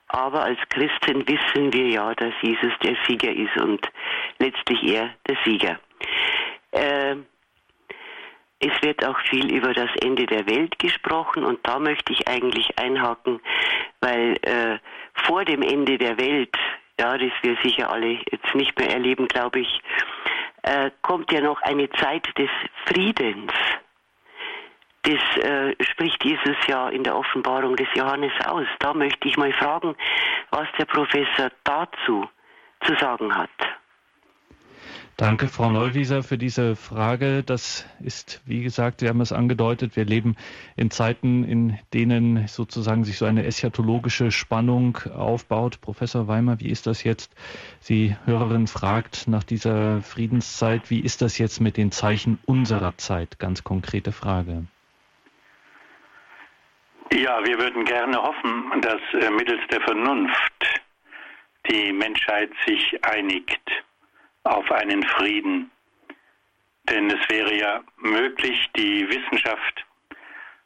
Aber als Christen wissen wir ja, dass Jesus der Sieger ist und letztlich er der Sieger. Äh, es wird auch viel über das Ende der Welt gesprochen und da möchte ich eigentlich einhaken, weil äh, vor dem Ende der Welt, ja, das wir sicher alle jetzt nicht mehr erleben, glaube ich, äh, kommt ja noch eine Zeit des Friedens. Das äh, spricht Jesus ja in der Offenbarung des Johannes aus. Da möchte ich mal fragen, was der Professor dazu zu sagen hat. Danke, Frau Neuwieser, für diese Frage. Das ist, wie gesagt, Sie haben es angedeutet, wir leben in Zeiten, in denen sozusagen sich so eine eschatologische Spannung aufbaut. Professor Weimer, wie ist das jetzt? Sie Hörerin fragt nach dieser Friedenszeit, wie ist das jetzt mit den Zeichen unserer Zeit? Ganz konkrete Frage. Ja, wir würden gerne hoffen, dass äh, mittels der Vernunft die Menschheit sich einigt auf einen Frieden. Denn es wäre ja möglich, die Wissenschaft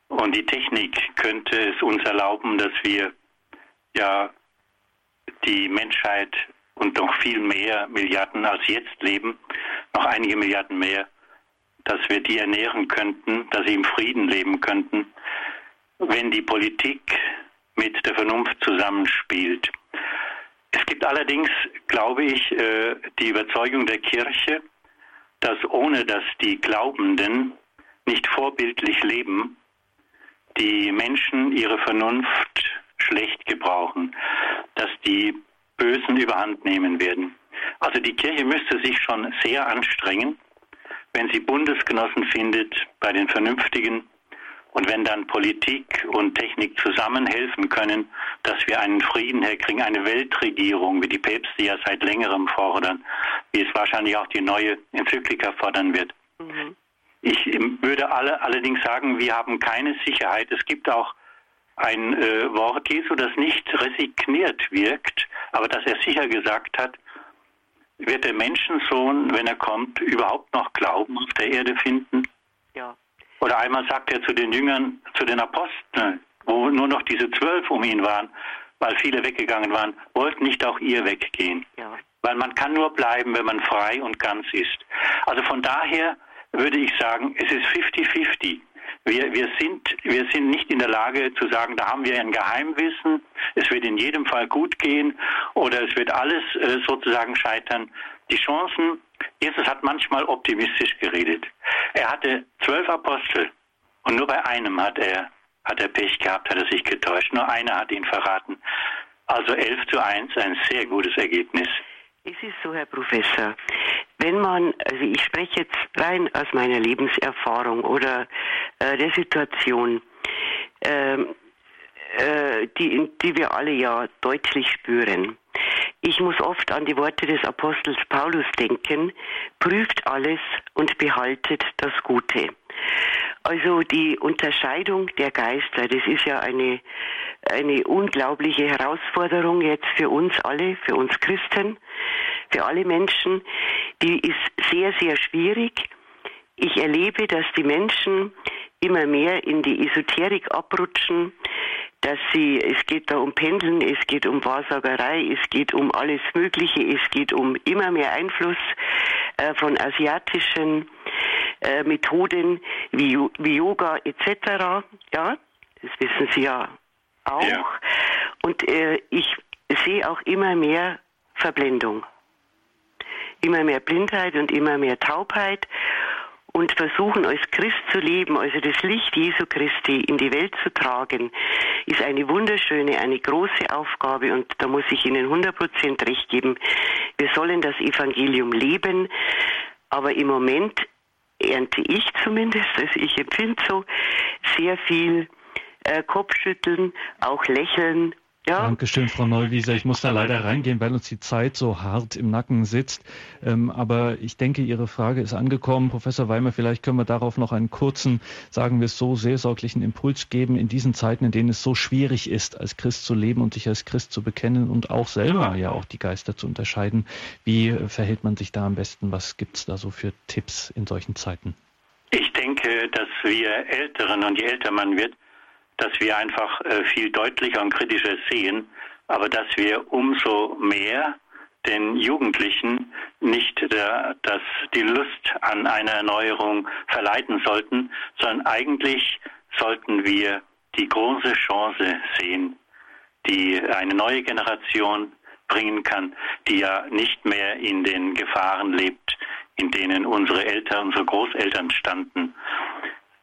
und die Technik könnte es uns erlauben, dass wir ja die Menschheit und noch viel mehr Milliarden als jetzt leben, noch einige Milliarden mehr, dass wir die ernähren könnten, dass sie im Frieden leben könnten, wenn die Politik mit der Vernunft zusammenspielt. Es gibt allerdings, glaube ich, äh, die Überzeugung der Kirche, dass ohne dass die Glaubenden nicht vorbildlich leben, die Menschen ihre Vernunft schlecht gebrauchen, dass die Bösen überhand nehmen werden. Also die Kirche müsste sich schon sehr anstrengen, wenn sie Bundesgenossen findet bei den Vernünftigen, und wenn dann Politik und Technik zusammenhelfen können, dass wir einen Frieden herkriegen, eine Weltregierung, wie die Päpste ja seit längerem fordern, wie es wahrscheinlich auch die neue Enzyklika fordern wird. Mhm. Ich würde alle, allerdings sagen, wir haben keine Sicherheit. Es gibt auch ein äh, Wort Jesu, das nicht resigniert wirkt, aber das er sicher gesagt hat, wird der Menschensohn, wenn er kommt, überhaupt noch Glauben auf der Erde finden? Ja. Oder einmal sagt er zu den Jüngern, zu den Aposteln, wo nur noch diese zwölf um ihn waren, weil viele weggegangen waren, wollt nicht auch ihr weggehen. Ja. Weil man kann nur bleiben, wenn man frei und ganz ist. Also von daher würde ich sagen, es ist 50-50. Wir, wir, sind, wir sind nicht in der Lage zu sagen, da haben wir ein Geheimwissen, es wird in jedem Fall gut gehen oder es wird alles äh, sozusagen scheitern. Die Chancen Jesus hat manchmal optimistisch geredet. Er hatte zwölf Apostel und nur bei einem hat er, hat er Pech gehabt, hat er sich getäuscht. Nur einer hat ihn verraten. Also elf zu eins, ein sehr gutes Ergebnis. Es ist so, Herr Professor, wenn man, also ich spreche jetzt rein aus meiner Lebenserfahrung oder äh, der Situation, ähm, äh, die, die wir alle ja deutlich spüren. Ich muss oft an die Worte des Apostels Paulus denken, prüft alles und behaltet das Gute. Also die Unterscheidung der Geister, das ist ja eine, eine unglaubliche Herausforderung jetzt für uns alle, für uns Christen, für alle Menschen. Die ist sehr, sehr schwierig. Ich erlebe, dass die Menschen immer mehr in die Esoterik abrutschen, dass sie, es geht da um Pendeln, es geht um Wahrsagerei, es geht um alles Mögliche, es geht um immer mehr Einfluss äh, von asiatischen äh, Methoden wie, wie Yoga etc. Ja, das wissen Sie ja auch. Ja. Und äh, ich sehe auch immer mehr Verblendung, immer mehr Blindheit und immer mehr Taubheit. Und versuchen als Christ zu leben, also das Licht Jesu Christi in die Welt zu tragen, ist eine wunderschöne, eine große Aufgabe und da muss ich Ihnen 100% recht geben. Wir sollen das Evangelium leben, aber im Moment ernte ich zumindest, also ich empfinde so, sehr viel äh, Kopfschütteln, auch Lächeln ja. Dankeschön, Frau Neuwieser. Ich muss da leider reingehen, weil uns die Zeit so hart im Nacken sitzt. Ähm, aber ich denke, Ihre Frage ist angekommen. Professor Weimer, vielleicht können wir darauf noch einen kurzen, sagen wir es so, seelsorglichen Impuls geben in diesen Zeiten, in denen es so schwierig ist, als Christ zu leben und sich als Christ zu bekennen und auch selber ja auch die Geister zu unterscheiden. Wie verhält man sich da am besten? Was gibt es da so für Tipps in solchen Zeiten? Ich denke, dass wir Älteren und je älter man wird, dass wir einfach äh, viel deutlicher und kritischer sehen, aber dass wir umso mehr den Jugendlichen nicht der, dass die Lust an einer Erneuerung verleiten sollten, sondern eigentlich sollten wir die große Chance sehen, die eine neue Generation bringen kann, die ja nicht mehr in den Gefahren lebt, in denen unsere Eltern, unsere Großeltern standen,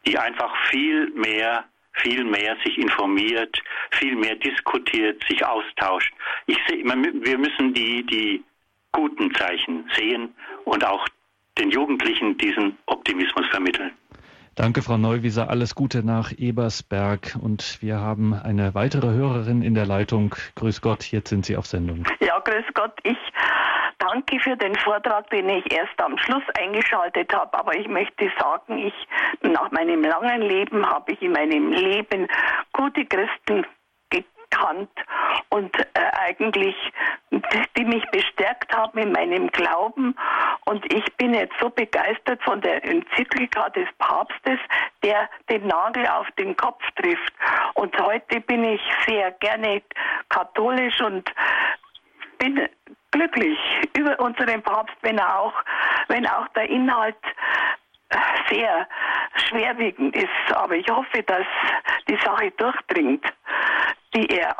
die einfach viel mehr viel mehr sich informiert, viel mehr diskutiert, sich austauscht. Ich sehe, wir müssen die, die guten Zeichen sehen und auch den Jugendlichen diesen Optimismus vermitteln. Danke, Frau Neuwieser. Alles Gute nach Ebersberg. Und wir haben eine weitere Hörerin in der Leitung. Grüß Gott, jetzt sind Sie auf Sendung. Ja, grüß Gott. Ich danke für den Vortrag, den ich erst am Schluss eingeschaltet habe. Aber ich möchte sagen, ich nach meinem langen Leben habe ich in meinem Leben gute Christen gekannt und äh, eigentlich die mich bestärkt haben in meinem Glauben und ich bin jetzt so begeistert von der Enzyklika des Papstes, der den Nagel auf den Kopf trifft und heute bin ich sehr gerne katholisch und bin glücklich über unseren Papst, wenn er auch, wenn auch der Inhalt äh, sehr schwerwiegend ist. Aber ich hoffe, dass die Sache durchdringt, die er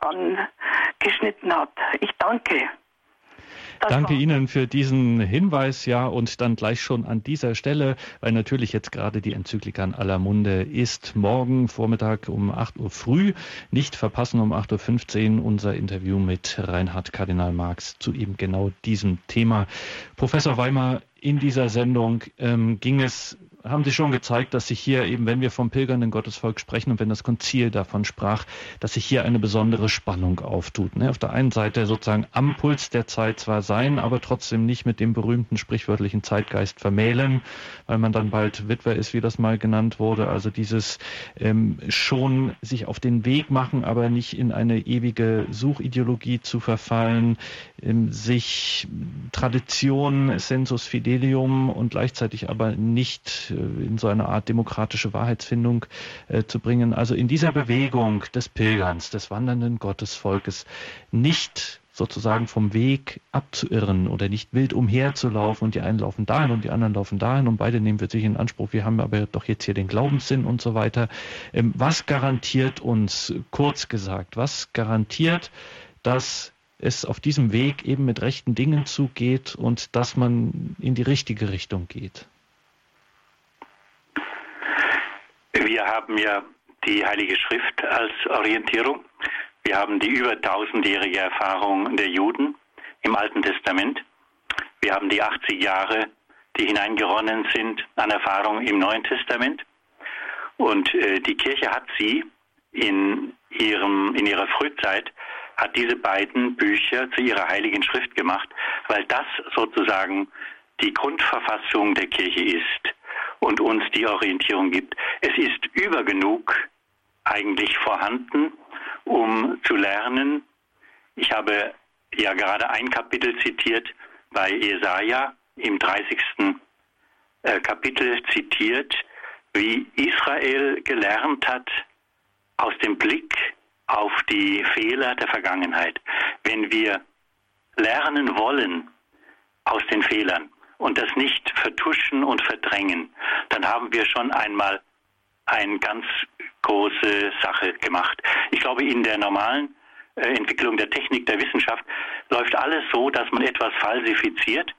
angeschnitten an hat. Ich danke. Das Danke Ihnen für diesen Hinweis, ja, und dann gleich schon an dieser Stelle, weil natürlich jetzt gerade die Enzyklika in aller Munde ist. Morgen Vormittag um 8 Uhr früh, nicht verpassen um 8.15 Uhr unser Interview mit Reinhard Kardinal Marx zu eben genau diesem Thema. Professor Weimar, in dieser Sendung ähm, ging es haben Sie schon gezeigt, dass sich hier eben, wenn wir vom pilgernden Gottesvolk sprechen und wenn das Konzil davon sprach, dass sich hier eine besondere Spannung auftut. Ne? Auf der einen Seite sozusagen am Puls der Zeit zwar sein, aber trotzdem nicht mit dem berühmten sprichwörtlichen Zeitgeist vermählen, weil man dann bald Witwer ist, wie das mal genannt wurde. Also dieses ähm, schon sich auf den Weg machen, aber nicht in eine ewige Suchideologie zu verfallen, ähm, sich Tradition, Sensus Fidelium und gleichzeitig aber nicht in so eine Art demokratische Wahrheitsfindung äh, zu bringen. Also in dieser Bewegung des Pilgerns, des wandernden Gottesvolkes nicht sozusagen vom Weg abzuirren oder nicht wild umherzulaufen und die einen laufen dahin und die anderen laufen dahin und beide nehmen wir sich in Anspruch, wir haben aber doch jetzt hier den Glaubenssinn und so weiter. Ähm, was garantiert uns, kurz gesagt, was garantiert, dass es auf diesem Weg eben mit rechten Dingen zugeht und dass man in die richtige Richtung geht? Wir haben ja die Heilige Schrift als Orientierung. Wir haben die über tausendjährige Erfahrung der Juden im Alten Testament. Wir haben die 80 Jahre, die hineingeronnen sind an Erfahrung im Neuen Testament. Und äh, die Kirche hat sie in, ihrem, in ihrer Frühzeit, hat diese beiden Bücher zu ihrer Heiligen Schrift gemacht, weil das sozusagen die Grundverfassung der Kirche ist und uns die Orientierung gibt. Es ist übergenug eigentlich vorhanden, um zu lernen. Ich habe ja gerade ein Kapitel zitiert bei Jesaja im 30. Äh, Kapitel zitiert, wie Israel gelernt hat aus dem Blick auf die Fehler der Vergangenheit. Wenn wir lernen wollen aus den Fehlern, und das nicht vertuschen und verdrängen, dann haben wir schon einmal eine ganz große Sache gemacht. Ich glaube, in der normalen äh, Entwicklung der Technik, der Wissenschaft läuft alles so, dass man etwas falsifiziert,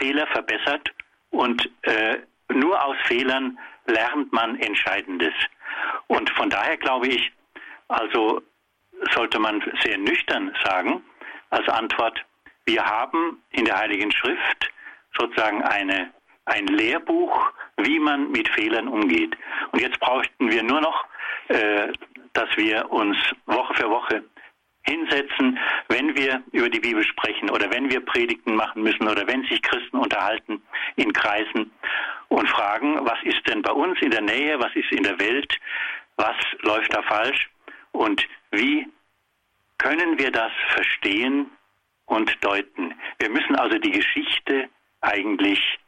Fehler verbessert und äh, nur aus Fehlern lernt man Entscheidendes. Und von daher glaube ich, also sollte man sehr nüchtern sagen, als Antwort, wir haben in der Heiligen Schrift sozusagen eine, ein Lehrbuch, wie man mit Fehlern umgeht. Und jetzt brauchten wir nur noch, äh, dass wir uns Woche für Woche hinsetzen, wenn wir über die Bibel sprechen oder wenn wir Predigten machen müssen oder wenn sich Christen unterhalten in Kreisen und fragen, was ist denn bei uns in der Nähe, was ist in der Welt, was läuft da falsch und wie können wir das verstehen und deuten. Wir müssen also die Geschichte eigentlich,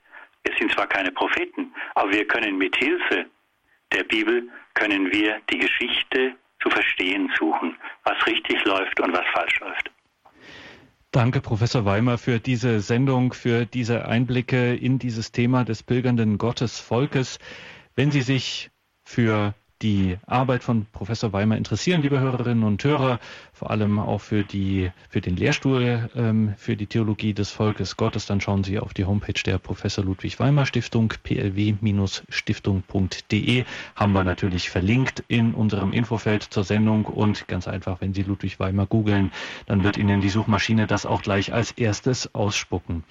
wir sind zwar keine Propheten, aber wir können mit Hilfe der Bibel, können wir die Geschichte zu verstehen suchen, was richtig läuft und was falsch läuft. Danke, Professor Weimer, für diese Sendung, für diese Einblicke in dieses Thema des pilgernden Gottesvolkes. Wenn Sie sich für die Arbeit von Professor Weimer interessieren, liebe Hörerinnen und Hörer, vor allem auch für die für den Lehrstuhl ähm, für die Theologie des Volkes Gottes, dann schauen Sie auf die Homepage der Professor Ludwig Weimer Stiftung plw-stiftung.de haben wir natürlich verlinkt in unserem Infofeld zur Sendung. Und ganz einfach, wenn Sie Ludwig Weimer googeln, dann wird Ihnen die Suchmaschine das auch gleich als erstes ausspucken.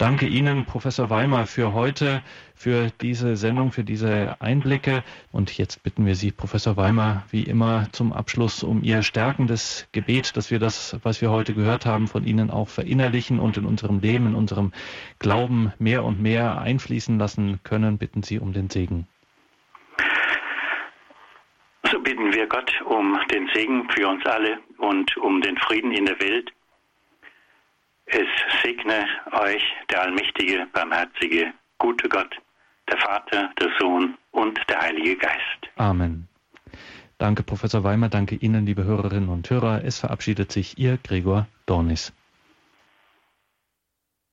Danke Ihnen, Professor Weimer, für heute, für diese Sendung, für diese Einblicke. Und jetzt bitten wir Sie, Professor Weimer, wie immer zum Abschluss um Ihr stärkendes Gebet, dass wir das, was wir heute gehört haben, von Ihnen auch verinnerlichen und in unserem Leben, in unserem Glauben mehr und mehr einfließen lassen können. Bitten Sie um den Segen. So bitten wir Gott um den Segen für uns alle und um den Frieden in der Welt es segne euch der allmächtige, barmherzige, gute Gott, der Vater, der Sohn und der Heilige Geist. Amen. Danke, Professor Weimer. Danke Ihnen, liebe Hörerinnen und Hörer. Es verabschiedet sich Ihr Gregor Dornis.